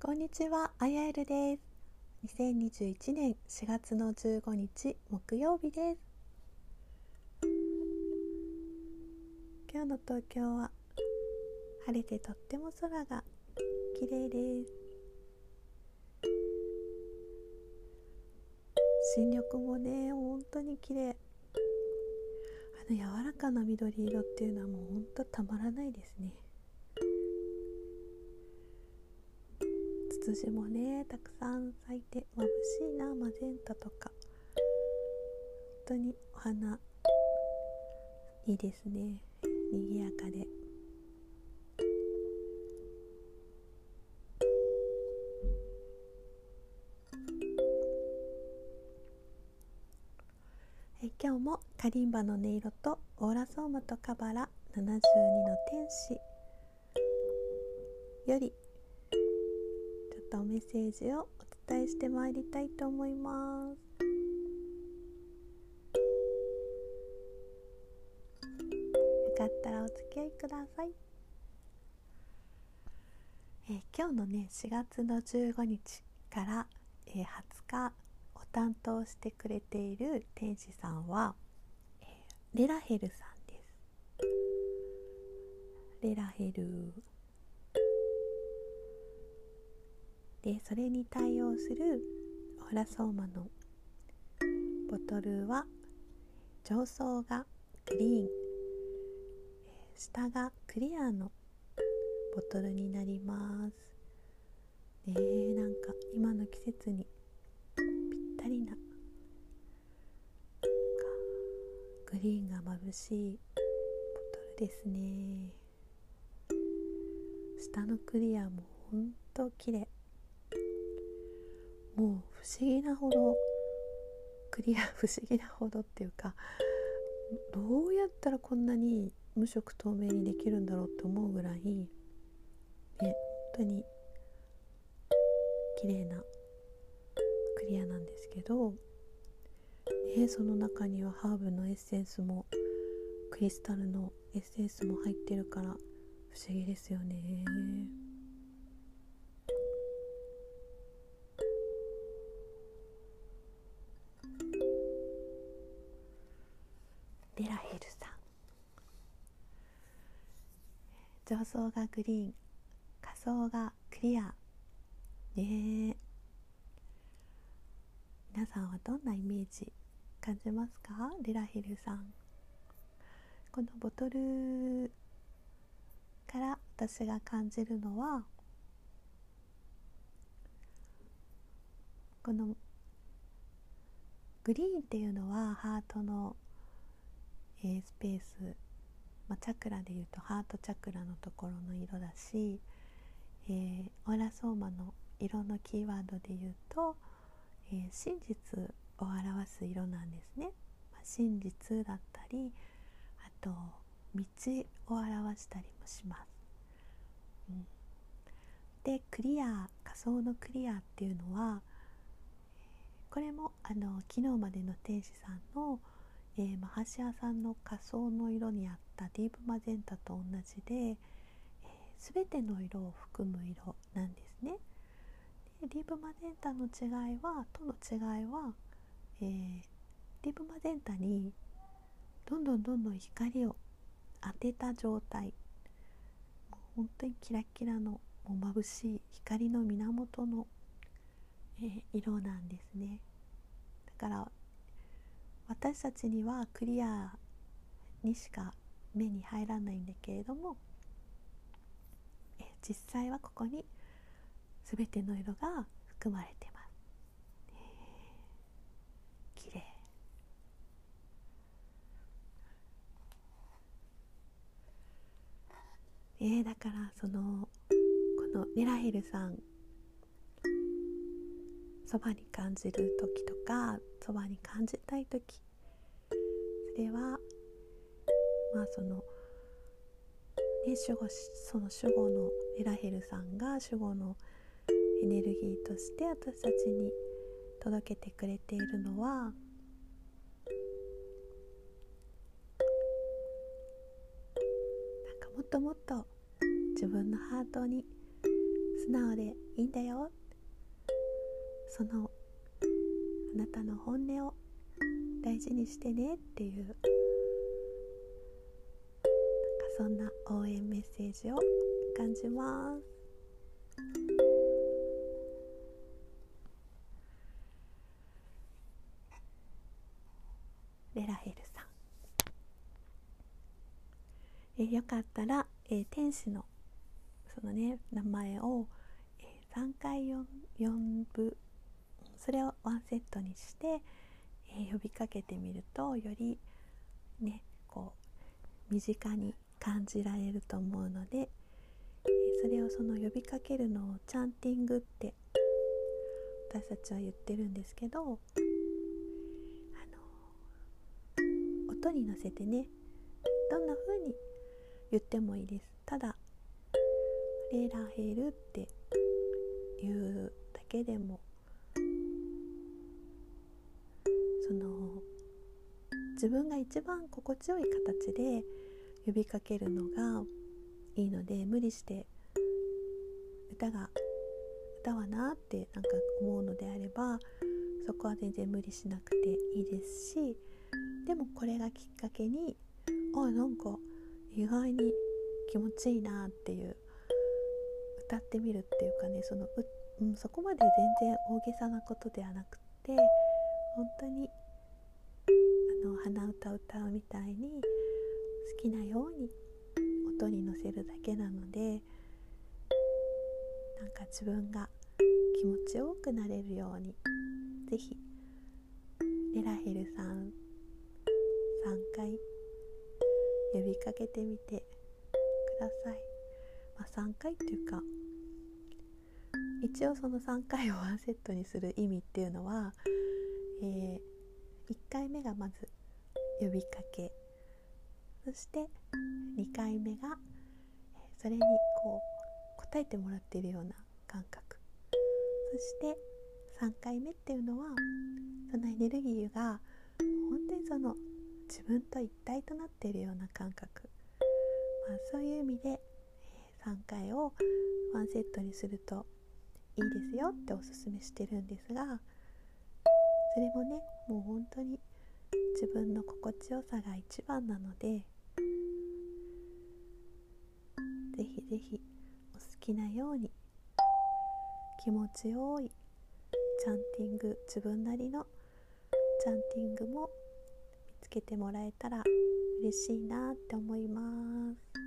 こんにちは、あやえるです。2021年4月の15日木曜日です。今日の東京は晴れてとっても空が綺麗です。新緑もね、本当に綺麗。あの柔らかな緑色っていうのはもう本当たまらないですね。ツツジもねたくさん咲いて眩しいなマゼンタとか本当にお花いいですね賑やかで。今日もカリンバの音色とオーラソーマとカバラ72の天使よりちょっとメッセージをお伝えしてまいりたいと思います。よかったらお付き合いください。えー、今日のね4月の15日から、えー、20日担当してくれている天使さんは、えー、レラヘルさんです。レラヘル。でそれに対応するオラソーマのボトルは上層がグリーン。下がクリアのボトルになります。ねえなんか今の季節にったりなグリーンが眩しいボトルですね。下のクリアもほんと綺麗。もう不思議なほどクリア不思議なほどっていうかどうやったらこんなに無色透明にできるんだろうって思うぐらいね本当に綺麗なクリアなんですけど、ね、その中にはハーブのエッセンスもクリスタルのエッセンスも入ってるから不思議ですよね。デラヘルさん。上層がグリーン下層がクリア。ね。え皆さんはどんなイメージ感じますか？デラヘルさん。このボトルから私が感じるのはこのグリーンっていうのはハートのえー、スペース、まあ、チャクラでいうとハートチャクラのところの色だし、えー、オーラソーマの色のキーワードで言うと、えー、真実を表す色なんですね。まあ、真実だったりあと道を表したりもします。うん、でクリア仮想のクリアっていうのはこれもあの昨日までの天使さんの「えー、マハシアさんの仮想の色にあったディープマゼンタと同じで、えー、全ての色を含む色なんですね。ディープマゼンタの違いはとの違いは、えー、ディープマゼンタにどんどんどんどん光を当てた状態もう本当にキラキラのもう眩しい光の源の、えー、色なんですね。だから私たちにはクリアにしか目に入らないんだけれどもえ実際はここに全ての色が含まれてます。綺麗えー、だからそのこのネラヘルさんそばに感じる時とかそばに感じたい時それはまあその、ね、守護その守護のエラヘルさんが守護のエネルギーとして私たちに、届けてくれているのはなんかもっともっと自分のハートに素直でいいんだよ。そのあなたの本音を大事にしてねっていうなんかそんな応援メッセージを感じます。えよかったら、えー、天使のそのね名前を、えー、3回呼ぶそれをワンセットにして、え、呼びかけてみるとよりねこう身近に感じられると思うので、え、それをその呼びかけるのをチャンティングって私たちは言ってるんですけどあの音に乗せてねどんな風に言ってもいいです。ただ「レラヘル」って言うだけでもその自分が一番心地よい形で呼びかけるのがいいので無理して歌が歌はなってなんか思うのであればそこは全然無理しなくていいですしでもこれがきっかけにあなんか意外に気持ちいいなっていう歌ってみるっていうかねそのう、うん、そこまで全然大げさなことではなくて本当にあの鼻歌歌うみたいに好きなように音に乗せるだけなのでなんか自分が気持ちよくなれるように是非レラヘルさん3回呼びかけてみてください、まあ、3回っていうか一応その3回をワンセットにする意味っていうのは、えー、1回目がまず呼びかけ。そして2回目がそれにこう答えてもらっているような感覚。そして3回目っていうのはそのエネルギーが本当にその自分と一体となっているような感覚、まあ、そういう意味で3回をワンセットにするといいですよっておすすめしてるんですがそれもねもう本当に自分の心地よさが一番なのでぜひぜひお好きなように気持ちよいチャンティング自分なりのチャンティングもつけてもらえたら嬉しいなって思います。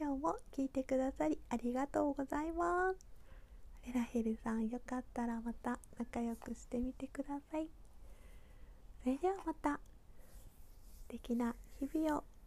今日も聞いてくださりありがとうございます。レラヘルさんよかったらまた仲良くしてみてください。それではまた素敵な日々を。